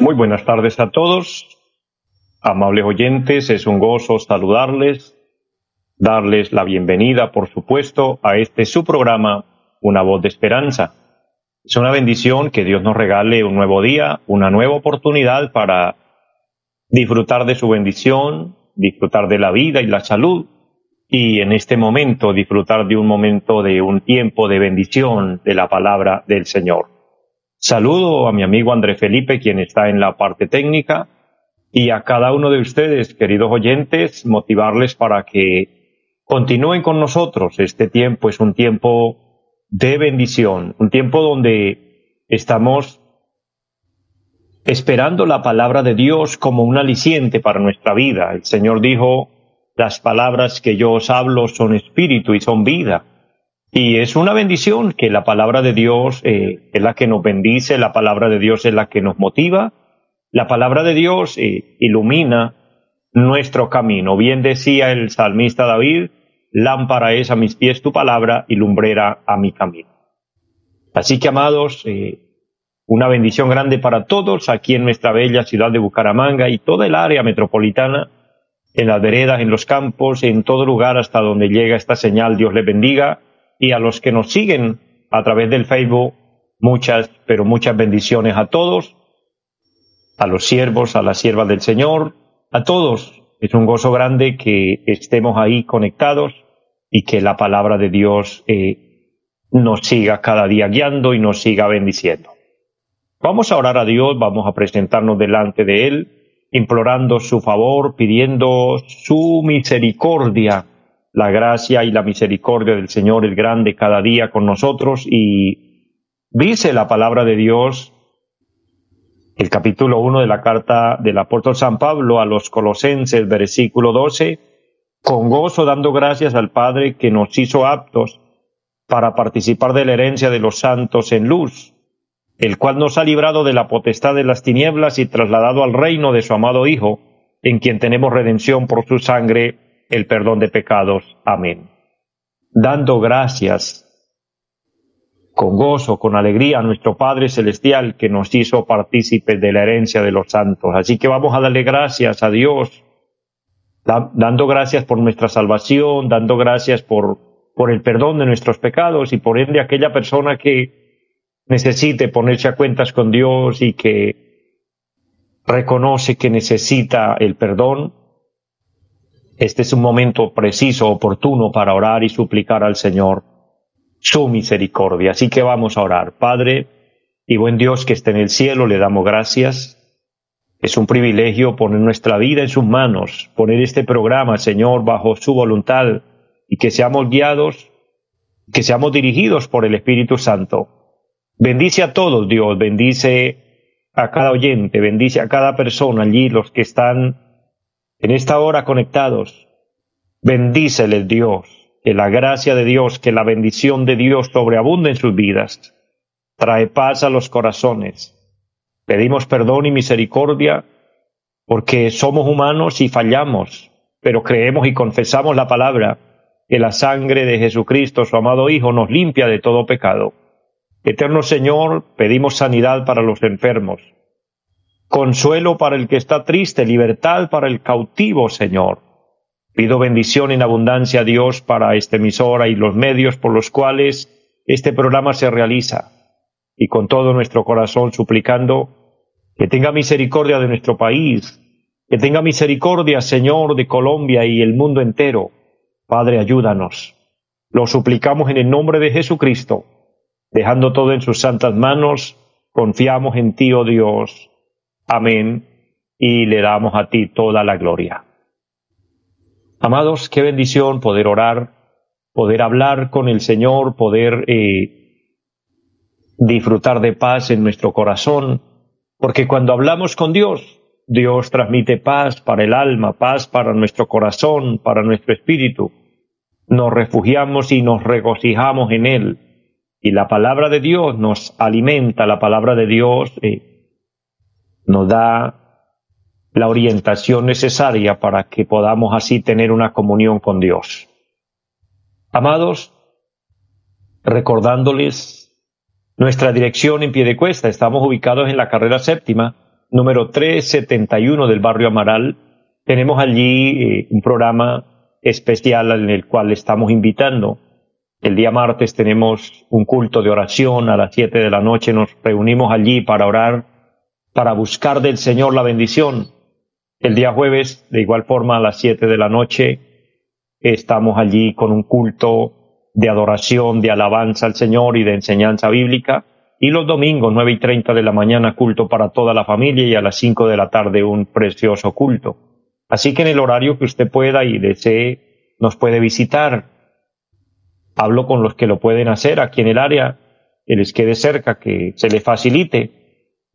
Muy buenas tardes a todos. Amables oyentes, es un gozo saludarles, darles la bienvenida, por supuesto, a este su programa, Una voz de esperanza. Es una bendición que Dios nos regale un nuevo día, una nueva oportunidad para disfrutar de su bendición, disfrutar de la vida y la salud, y en este momento disfrutar de un momento de un tiempo de bendición de la palabra del Señor. Saludo a mi amigo André Felipe, quien está en la parte técnica, y a cada uno de ustedes, queridos oyentes, motivarles para que continúen con nosotros. Este tiempo es un tiempo de bendición, un tiempo donde estamos esperando la palabra de Dios como un aliciente para nuestra vida. El Señor dijo, las palabras que yo os hablo son espíritu y son vida. Y es una bendición que la palabra de Dios eh, es la que nos bendice, la palabra de Dios es la que nos motiva la palabra de Dios eh, ilumina nuestro camino. Bien decía el salmista David, lámpara es a mis pies tu palabra y lumbrera a mi camino. Así que, amados, eh, una bendición grande para todos aquí en nuestra bella ciudad de Bucaramanga y toda el área metropolitana, en las veredas, en los campos, en todo lugar hasta donde llega esta señal. Dios les bendiga. Y a los que nos siguen a través del Facebook, muchas, pero muchas bendiciones a todos a los siervos, a las siervas del Señor, a todos. Es un gozo grande que estemos ahí conectados y que la palabra de Dios eh, nos siga cada día guiando y nos siga bendiciendo. Vamos a orar a Dios, vamos a presentarnos delante de Él, implorando su favor, pidiendo su misericordia, la gracia y la misericordia del Señor el grande cada día con nosotros. Y dice la palabra de Dios el capítulo 1 de la carta del apóstol San Pablo a los Colosenses, versículo 12, con gozo dando gracias al Padre que nos hizo aptos para participar de la herencia de los santos en luz, el cual nos ha librado de la potestad de las tinieblas y trasladado al reino de su amado Hijo, en quien tenemos redención por su sangre, el perdón de pecados. Amén. Dando gracias con gozo, con alegría a nuestro Padre Celestial que nos hizo partícipes de la herencia de los santos. Así que vamos a darle gracias a Dios, dando gracias por nuestra salvación, dando gracias por, por el perdón de nuestros pecados y por ende aquella persona que necesite ponerse a cuentas con Dios y que reconoce que necesita el perdón. Este es un momento preciso, oportuno para orar y suplicar al Señor su misericordia. Así que vamos a orar. Padre y buen Dios que esté en el cielo, le damos gracias. Es un privilegio poner nuestra vida en sus manos, poner este programa, Señor, bajo su voluntad y que seamos guiados, que seamos dirigidos por el Espíritu Santo. Bendice a todos, Dios, bendice a cada oyente, bendice a cada persona allí, los que están en esta hora conectados. Bendíceles, Dios que la gracia de Dios, que la bendición de Dios sobreabunde en sus vidas. Trae paz a los corazones. Pedimos perdón y misericordia porque somos humanos y fallamos, pero creemos y confesamos la palabra que la sangre de Jesucristo, su amado Hijo, nos limpia de todo pecado. Eterno Señor, pedimos sanidad para los enfermos, consuelo para el que está triste, libertad para el cautivo, Señor Pido bendición en abundancia a Dios para esta emisora y los medios por los cuales este programa se realiza. Y con todo nuestro corazón suplicando que tenga misericordia de nuestro país, que tenga misericordia, Señor, de Colombia y el mundo entero. Padre, ayúdanos. Lo suplicamos en el nombre de Jesucristo. Dejando todo en sus santas manos, confiamos en ti, oh Dios. Amén. Y le damos a ti toda la gloria. Amados, qué bendición poder orar, poder hablar con el Señor, poder eh, disfrutar de paz en nuestro corazón, porque cuando hablamos con Dios, Dios transmite paz para el alma, paz para nuestro corazón, para nuestro espíritu. Nos refugiamos y nos regocijamos en Él. Y la palabra de Dios nos alimenta, la palabra de Dios eh, nos da la orientación necesaria para que podamos así tener una comunión con Dios. Amados, recordándoles nuestra dirección en pie de cuesta, estamos ubicados en la carrera séptima, número 371 del barrio Amaral. Tenemos allí eh, un programa especial en el cual estamos invitando. El día martes tenemos un culto de oración a las 7 de la noche. Nos reunimos allí para orar, para buscar del Señor la bendición. El día jueves, de igual forma, a las 7 de la noche, estamos allí con un culto de adoración, de alabanza al Señor y de enseñanza bíblica. Y los domingos, nueve y treinta de la mañana, culto para toda la familia y a las cinco de la tarde un precioso culto. Así que en el horario que usted pueda y desee, nos puede visitar. Hablo con los que lo pueden hacer aquí en el área, que les quede cerca, que se le facilite.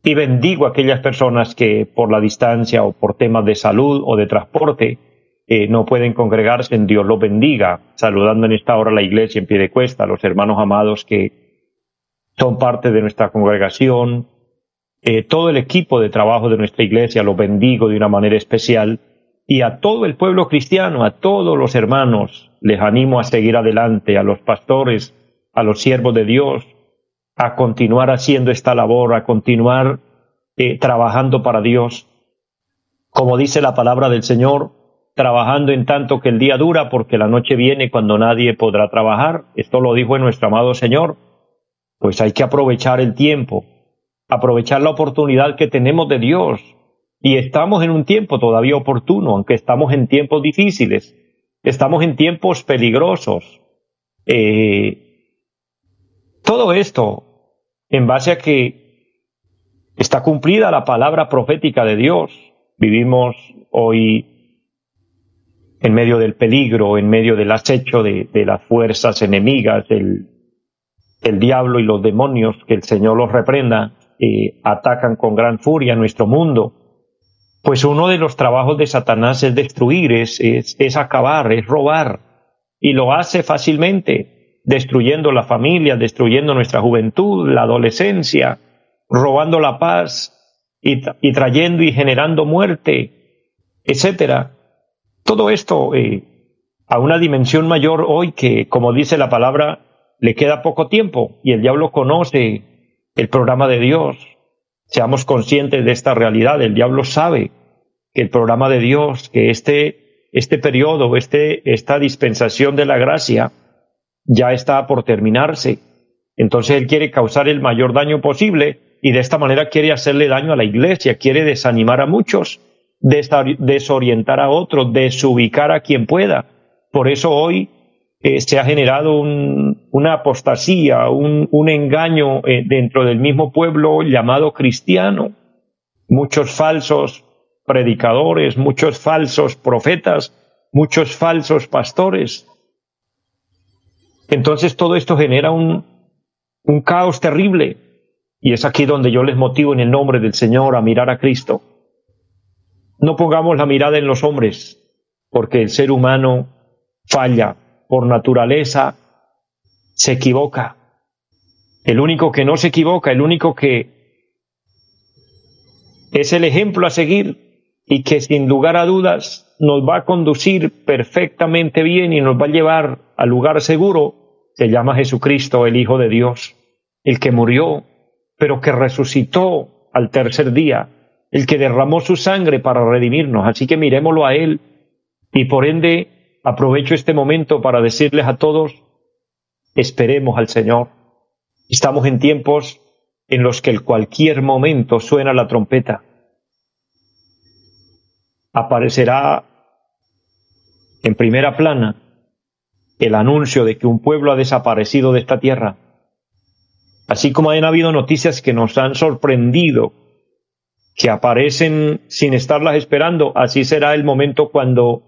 Y bendigo a aquellas personas que por la distancia o por temas de salud o de transporte eh, no pueden congregarse. En Dios los bendiga. Saludando en esta hora la iglesia en pie de cuesta, a los hermanos amados que son parte de nuestra congregación, eh, todo el equipo de trabajo de nuestra iglesia lo bendigo de una manera especial y a todo el pueblo cristiano, a todos los hermanos, les animo a seguir adelante, a los pastores, a los siervos de Dios, a continuar haciendo esta labor, a continuar eh, trabajando para Dios. Como dice la palabra del Señor, trabajando en tanto que el día dura, porque la noche viene cuando nadie podrá trabajar. Esto lo dijo nuestro amado Señor pues hay que aprovechar el tiempo, aprovechar la oportunidad que tenemos de Dios. Y estamos en un tiempo todavía oportuno, aunque estamos en tiempos difíciles, estamos en tiempos peligrosos. Eh, todo esto en base a que está cumplida la palabra profética de Dios. Vivimos hoy en medio del peligro, en medio del acecho de, las fuerzas enemigas, del el diablo y los demonios, que el Señor los reprenda, eh, atacan con gran furia nuestro mundo. Pues uno de los trabajos de Satanás es destruir, es, es, acabar, es robar. Y lo hace fácilmente, destruyendo la familia, destruyendo nuestra juventud, la adolescencia, robando la paz y, trayendo y generando muerte, etcétera. Todo esto eh, a una dimensión mayor hoy que, como dice la palabra, le queda poco tiempo y el diablo conoce el programa de Dios. Seamos conscientes de esta realidad. El diablo sabe que el programa de Dios, que este, este periodo, este, esta dispensación de la gracia ya está por terminarse. Entonces él quiere causar el mayor daño posible y de esta manera quiere hacerle daño a la iglesia, quiere desanimar a muchos, desorientar a otros, desubicar a quien pueda. Por eso hoy eh, se ha generado una apostasía, un, engaño eh, dentro del mismo pueblo llamado cristiano. Muchos falsos predicadores, muchos falsos profetas, muchos falsos pastores. Entonces todo esto genera un, caos terrible. Y es aquí donde yo les motivo en el nombre del Señor a mirar a Cristo. No pongamos la mirada en los hombres, porque el ser humano falla, por naturaleza se equivoca. El único que no se equivoca, el único que es el ejemplo a seguir y que sin lugar a dudas nos va a conducir perfectamente bien y nos va a llevar al lugar seguro, se llama Jesucristo, el Hijo de Dios, el que murió, pero que resucitó al tercer día, el que derramó su sangre para redimirnos. Así que miremoslo a Él y por ende Aprovecho este momento para decirles a todos, esperemos al Señor. Estamos en tiempos en los que en cualquier momento suena la trompeta. Aparecerá en primera plana el anuncio de que un pueblo ha desaparecido de esta tierra. Así como han habido noticias que nos han sorprendido, que aparecen sin estarlas esperando, así será el momento cuando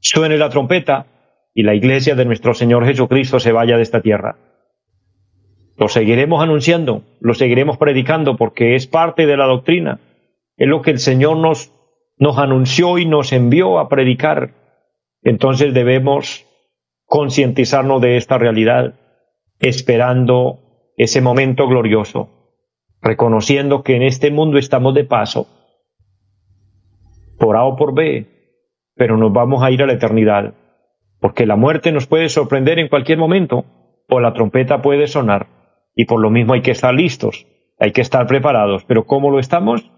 suene la trompeta y la iglesia de nuestro Señor Jesucristo se vaya de esta tierra. Lo seguiremos anunciando, lo seguiremos predicando porque es parte de la doctrina. Es lo que el Señor nos, nos anunció y nos envió a predicar. Entonces debemos concientizarnos de esta realidad, esperando ese momento glorioso, reconociendo que en este mundo estamos de paso, por A o por B, pero nos vamos a ir a la eternidad, porque la muerte nos puede sorprender en cualquier momento, o la trompeta puede sonar, y por lo mismo hay que estar listos, hay que estar preparados, pero ¿cómo lo estamos?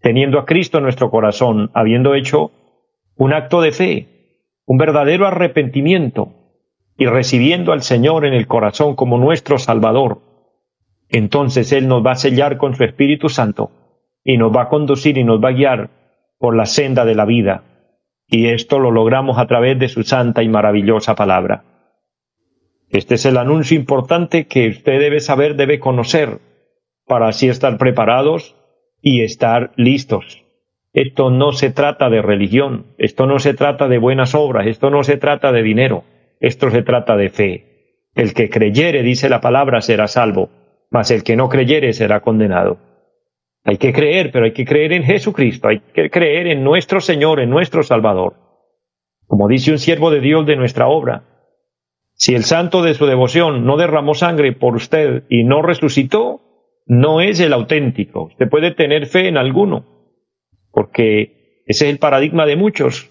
Teniendo a Cristo en nuestro corazón, habiendo hecho un acto de fe, un verdadero arrepentimiento, y recibiendo al Señor en el corazón como nuestro Salvador, entonces Él nos va a sellar con su Espíritu Santo y nos va a conducir y nos va a guiar por la senda de la vida. Y esto lo logramos a través de su santa y maravillosa palabra. Este es el anuncio importante que usted debe saber, debe conocer, para así estar preparados y estar listos. Esto no se trata de religión, esto no se trata de buenas obras, esto no se trata de dinero, esto se trata de fe. El que creyere, dice la palabra, será salvo, mas el que no creyere será condenado. Hay que creer, pero hay que creer en Jesucristo, hay que creer en nuestro Señor, en nuestro Salvador. Como dice un siervo de Dios de nuestra obra, si el santo de su devoción no derramó sangre por usted y no resucitó, no es el auténtico. Usted puede tener fe en alguno, porque ese es el paradigma de muchos.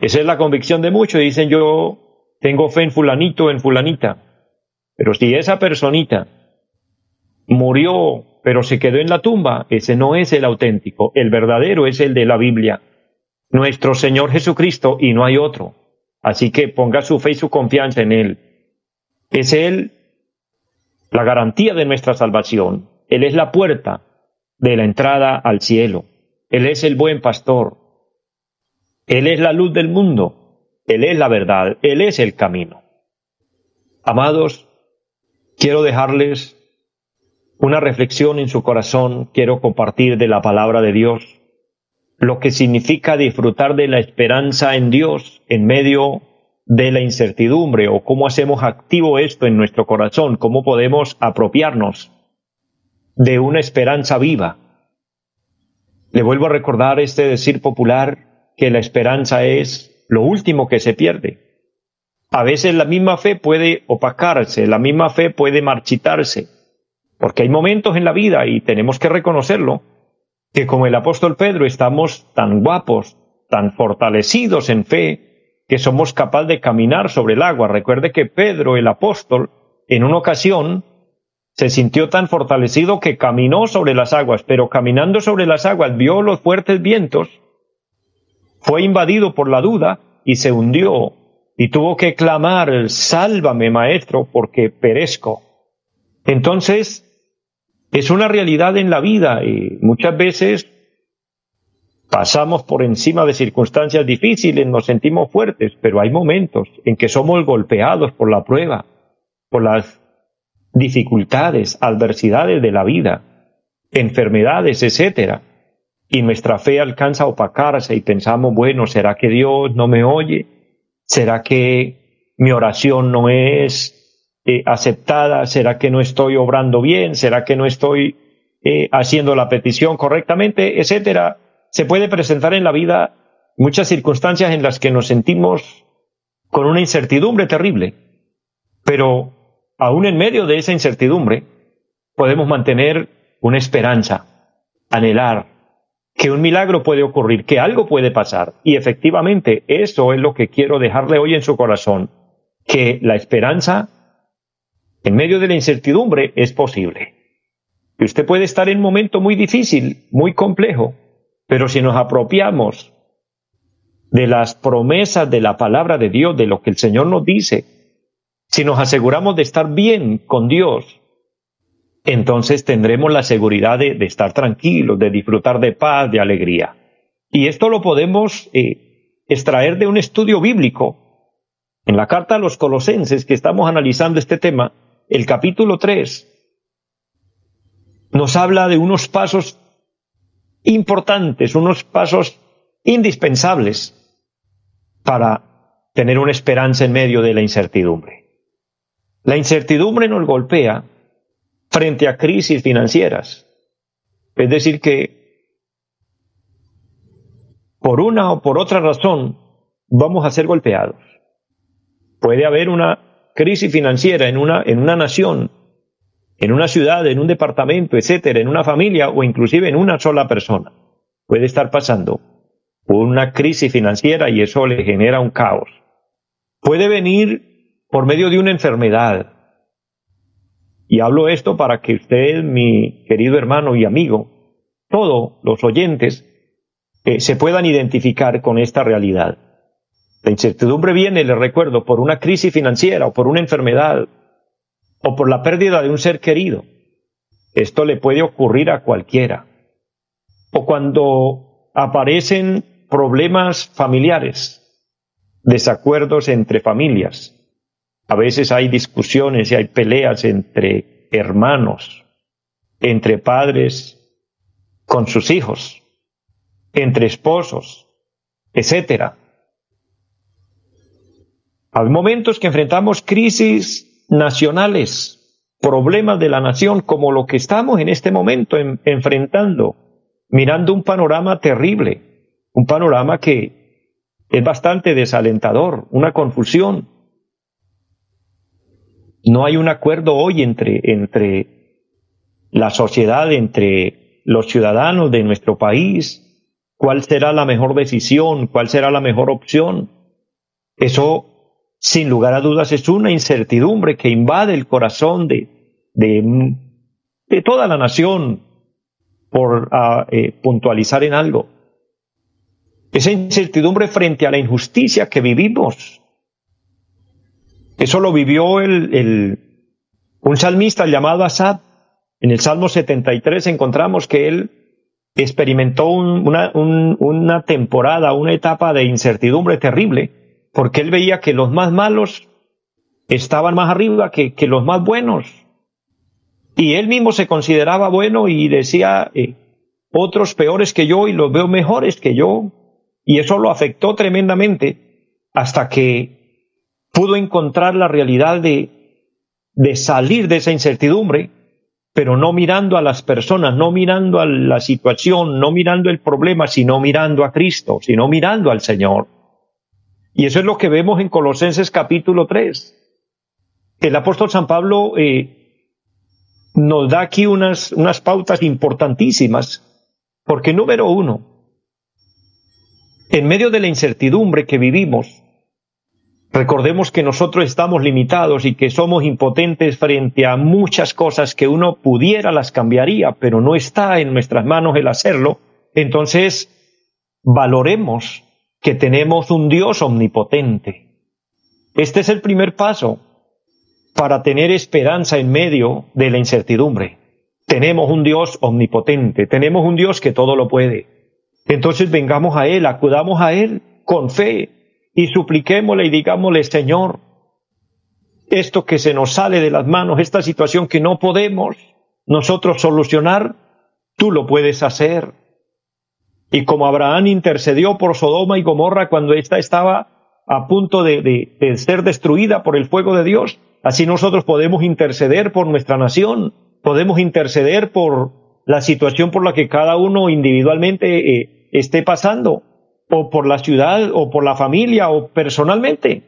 Esa es la convicción de muchos. Dicen yo tengo fe en fulanito, en fulanita. Pero si esa personita murió pero se quedó en la tumba, ese no es el auténtico, el verdadero es el de la Biblia, nuestro Señor Jesucristo y no hay otro. Así que ponga su fe y su confianza en Él. Es Él la garantía de nuestra salvación. Él es la puerta de la entrada al cielo. Él es el buen pastor. Él es la luz del mundo. Él es la verdad. Él es el camino. Amados, quiero dejarles una reflexión en su corazón quiero compartir de la palabra de Dios, lo que significa disfrutar de la esperanza en Dios en medio de la incertidumbre o cómo hacemos activo esto en nuestro corazón, cómo podemos apropiarnos de una esperanza viva. Le vuelvo a recordar este decir popular que la esperanza es lo último que se pierde. A veces la misma fe puede opacarse, la misma fe puede marchitarse, porque hay momentos en la vida, y tenemos que reconocerlo, que como el apóstol Pedro estamos tan guapos, tan fortalecidos en fe, que somos capaces de caminar sobre el agua. Recuerde que Pedro, el apóstol, en una ocasión se sintió tan fortalecido que caminó sobre las aguas, pero caminando sobre las aguas vio los fuertes vientos, fue invadido por la duda y se hundió y tuvo que clamar, sálvame maestro, porque perezco. Entonces, es una realidad en la vida y muchas veces pasamos por encima de circunstancias difíciles, nos sentimos fuertes, pero hay momentos en que somos golpeados por la prueba, por las dificultades, adversidades de la vida, enfermedades, etcétera, y nuestra fe alcanza a opacarse y pensamos, bueno, ¿será que Dios no me oye? ¿Será que mi oración no es eh, aceptada? ¿Será que no estoy obrando bien? ¿Será que no estoy eh, haciendo la petición correctamente? Etcétera. Se puede presentar en la vida muchas circunstancias en las que nos sentimos con una incertidumbre terrible, pero aún en medio de esa incertidumbre podemos mantener una esperanza, anhelar que un milagro puede ocurrir, que algo puede pasar. Y efectivamente eso es lo que quiero dejarle hoy en su corazón, que la esperanza en medio de la incertidumbre es posible. Y usted puede estar en un momento muy difícil, muy complejo, pero si nos apropiamos de las promesas de la palabra de Dios, de lo que el Señor nos dice, si nos aseguramos de estar bien con Dios, entonces tendremos la seguridad de, estar tranquilos, de disfrutar de paz, de alegría. Y esto lo podemos eh, extraer de un estudio bíblico. En la carta a los colosenses que estamos analizando este tema, el capítulo 3 nos habla de unos pasos importantes, unos pasos indispensables para tener una esperanza en medio de la incertidumbre. La incertidumbre nos golpea frente a crisis financieras. Es decir, que por una o por otra razón vamos a ser golpeados. Puede haber una crisis financiera en una, en una nación, en una ciudad, en un departamento, etcétera, en una familia o inclusive en una sola persona. Puede estar pasando una crisis financiera y eso le genera un caos. Puede venir por medio de una enfermedad, y hablo esto para que usted, mi querido hermano y amigo, todos los oyentes, eh, se puedan identificar con esta realidad. La incertidumbre viene, le recuerdo, por una crisis financiera o por una enfermedad o por la pérdida de un ser querido. Esto le puede ocurrir a cualquiera. O cuando aparecen problemas familiares, desacuerdos entre familias, a veces hay discusiones y hay peleas entre hermanos, entre padres con sus hijos, entre esposos, etc. Hay momentos que enfrentamos crisis nacionales, problemas de la nación, como lo que estamos en este momento enfrentando, mirando un panorama terrible, un panorama que es bastante desalentador, una confusión, no hay un acuerdo hoy entre, entre la sociedad, entre los ciudadanos de nuestro país, cuál será la mejor decisión, cuál será la mejor opción. Eso, sin lugar a dudas, es una incertidumbre que invade el corazón de, de, toda la nación, por ah, eh, puntualizar en algo. Esa incertidumbre frente a la injusticia que vivimos, eso lo vivió el, un salmista llamado Asad. En el Salmo 73 encontramos que él experimentó una, temporada, una etapa de incertidumbre terrible, porque él veía que los más malos estaban más arriba que, los más buenos. Y él mismo se consideraba bueno y decía, eh, otros peores que yo y los veo mejores que yo. Y eso lo afectó tremendamente hasta que pudo encontrar la realidad de, de salir de esa incertidumbre, pero no mirando a las personas, no mirando a la situación, no mirando el problema, sino mirando a Cristo, sino mirando al Señor. Y eso es lo que vemos en Colosenses capítulo 3. El apóstol San Pablo eh, nos da aquí unas, unas pautas importantísimas, porque número uno, en medio de la incertidumbre que vivimos, Recordemos que nosotros estamos limitados y que somos impotentes frente a muchas cosas que uno pudiera las cambiaría, pero no está en nuestras manos el hacerlo. Entonces, valoremos que tenemos un Dios omnipotente. Este es el primer paso para tener esperanza en medio de la incertidumbre. Tenemos un Dios omnipotente, tenemos un Dios que todo lo puede. Entonces vengamos a Él, acudamos a Él con fe, y supliquémosle y digámosle, Señor, esto que se nos sale de las manos, esta situación que no podemos nosotros solucionar, tú lo puedes hacer. Y como Abraham intercedió por Sodoma y Gomorra cuando ésta estaba a punto de, ser destruida por el fuego de Dios, así nosotros podemos interceder por nuestra nación, podemos interceder por la situación por la que cada uno individualmente eh, esté pasando o por la ciudad, o por la familia, o personalmente.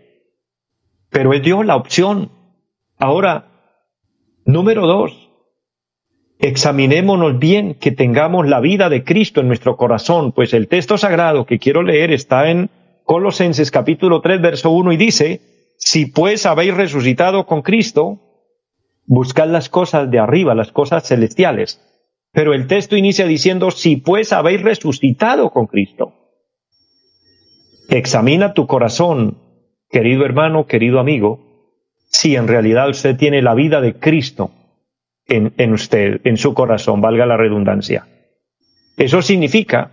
Pero Él dio la opción. Ahora, número dos, examinémonos bien que tengamos la vida de Cristo en nuestro corazón, pues el texto sagrado que quiero leer está en Colosenses capítulo 3, verso 1 y dice, si pues habéis resucitado con Cristo, buscad las cosas de arriba, las cosas celestiales. Pero el texto inicia diciendo, si pues habéis resucitado con Cristo. Examina tu corazón, querido hermano, querido amigo, si en realidad usted tiene la vida de Cristo en, usted, en su corazón, valga la redundancia. Eso significa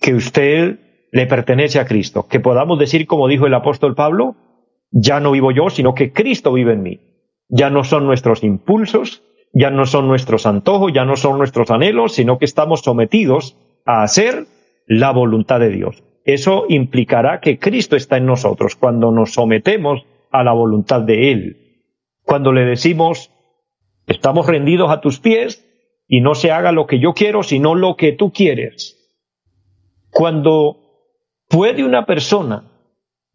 que usted le pertenece a Cristo, que podamos decir, como dijo el apóstol Pablo, ya no vivo yo, sino que Cristo vive en mí. Ya no son nuestros impulsos, ya no son nuestros antojos, ya no son nuestros anhelos, sino que estamos sometidos a hacer la voluntad de Dios eso implicará que Cristo está en nosotros cuando nos sometemos a la voluntad de Él. Cuando le decimos, Estamos rendidos a tus pies y no se haga lo que yo quiero, sino lo que tú quieres. Cuando puede una persona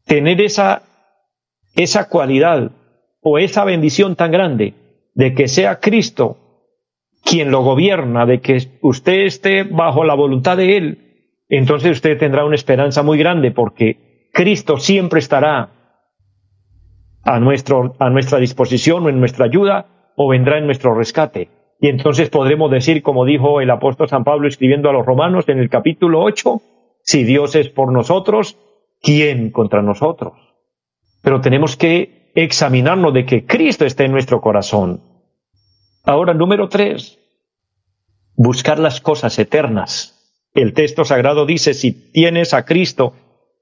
tener esa, esa cualidad o esa bendición tan grande de que sea Cristo quien lo gobierna, de que usted esté bajo la voluntad de Él, entonces usted tendrá una esperanza muy grande porque Cristo siempre estará a, nuestro, a nuestra disposición o en nuestra ayuda o vendrá en nuestro rescate. Y entonces podremos decir, como dijo el apóstol San Pablo escribiendo a los romanos en el capítulo 8, si Dios es por nosotros, ¿quién contra nosotros? Pero tenemos que examinarnos de que Cristo esté en nuestro corazón. Ahora, número tres, buscar las cosas eternas. El texto sagrado dice, si tienes a Cristo,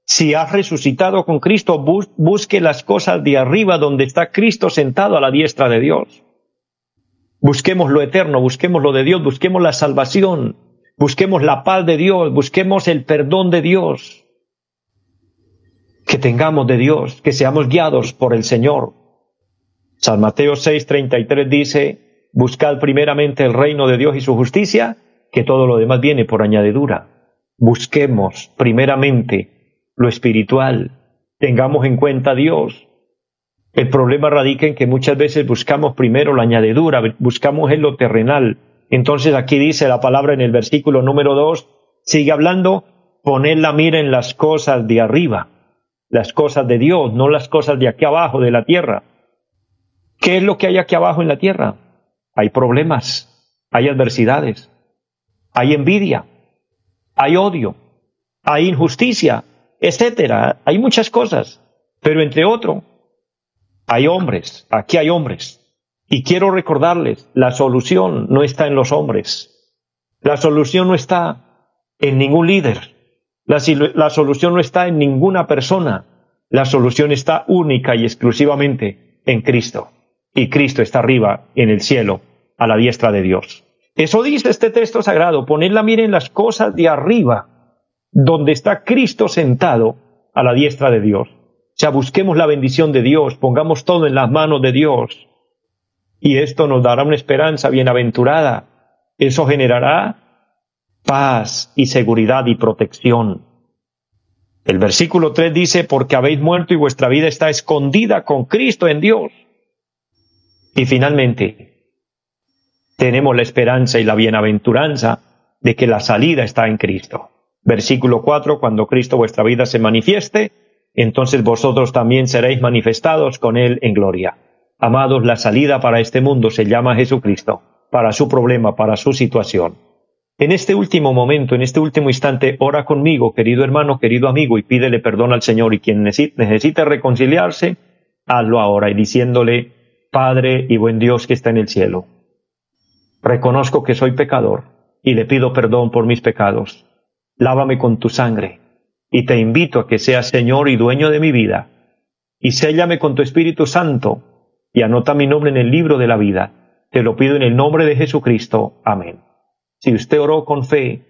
si has resucitado con Cristo, busque las cosas de arriba donde está Cristo sentado a la diestra de Dios. Busquemos lo eterno, busquemos lo de Dios, busquemos la salvación, busquemos la paz de Dios, busquemos el perdón de Dios. Que tengamos de Dios, que seamos guiados por el Señor. San Mateo 6:33 dice, buscad primeramente el reino de Dios y su justicia, que todo lo demás viene por añadidura. Busquemos primeramente lo espiritual, tengamos en cuenta a Dios, el problema radica en que muchas veces buscamos primero la añadidura, buscamos en lo terrenal. Entonces aquí dice la palabra en el versículo número dos, sigue hablando, poned la mira en las cosas de arriba, las cosas de Dios, no las cosas de aquí abajo, de la tierra. ¿Qué es lo que hay aquí abajo en la tierra? Hay problemas, hay adversidades, hay envidia, hay odio, hay injusticia, etcétera. Hay muchas cosas, pero entre otro, hay hombres, aquí hay hombres. Y quiero recordarles, la solución no está en los hombres. La solución no está en ningún líder. La, la, solución no está en ninguna persona. La solución está única y exclusivamente en Cristo. Y Cristo está arriba, en el cielo, a la diestra de Dios. Eso dice este texto sagrado, poned la mira en las cosas de arriba, donde está Cristo sentado a la diestra de Dios. O sea, busquemos la bendición de Dios, pongamos todo en las manos de Dios. Y esto nos dará una esperanza bienaventurada. Eso generará paz y seguridad y protección. El versículo 3 dice, porque habéis muerto y vuestra vida está escondida con Cristo en Dios. Y finalmente, tenemos la esperanza y la bienaventuranza de que la salida está en Cristo. Versículo 4, cuando Cristo vuestra vida se manifieste, entonces vosotros también seréis manifestados con Él en gloria. Amados, la salida para este mundo se llama Jesucristo, para su problema, para su situación. En este último momento, en este último instante, ora conmigo, querido hermano, querido amigo, y pídele perdón al Señor. Y quien necesite reconciliarse, hazlo ahora, y diciéndole, Padre y buen Dios que está en el cielo, reconozco que soy pecador, y le pido perdón por mis pecados. Lávame con tu sangre y te invito a que seas Señor y dueño de mi vida, y séllame con tu Espíritu Santo, y anota mi nombre en el libro de la vida. Te lo pido en el nombre de Jesucristo. Amén. Si usted oró con fe,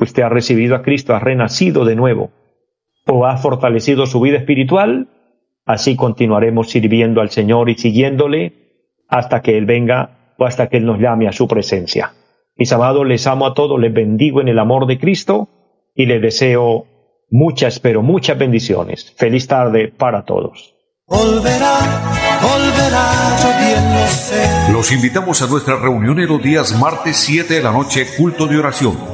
usted ha recibido a Cristo, ha renacido de nuevo, o ha fortalecido su vida espiritual, así continuaremos sirviendo al Señor y siguiéndole hasta que Él venga o hasta que Él nos llame a su presencia. Mis amados, les amo a todos, les bendigo en el amor de Cristo y les deseo muchas, pero muchas bendiciones. Feliz tarde para todos. Los invitamos a nuestra reunión en los días martes 7 de la noche, culto de oración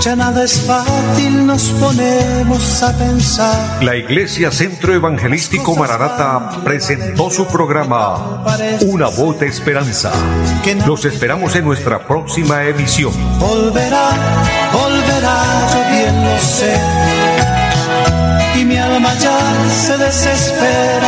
ya nada es fácil, nos ponemos a pensar. La Iglesia Centro Evangelístico Mararata presentó su programa Una voz de esperanza. Los esperamos en nuestra próxima emisión. Volverá, volverá, yo bien lo sé. Y mi alma ya se desespera.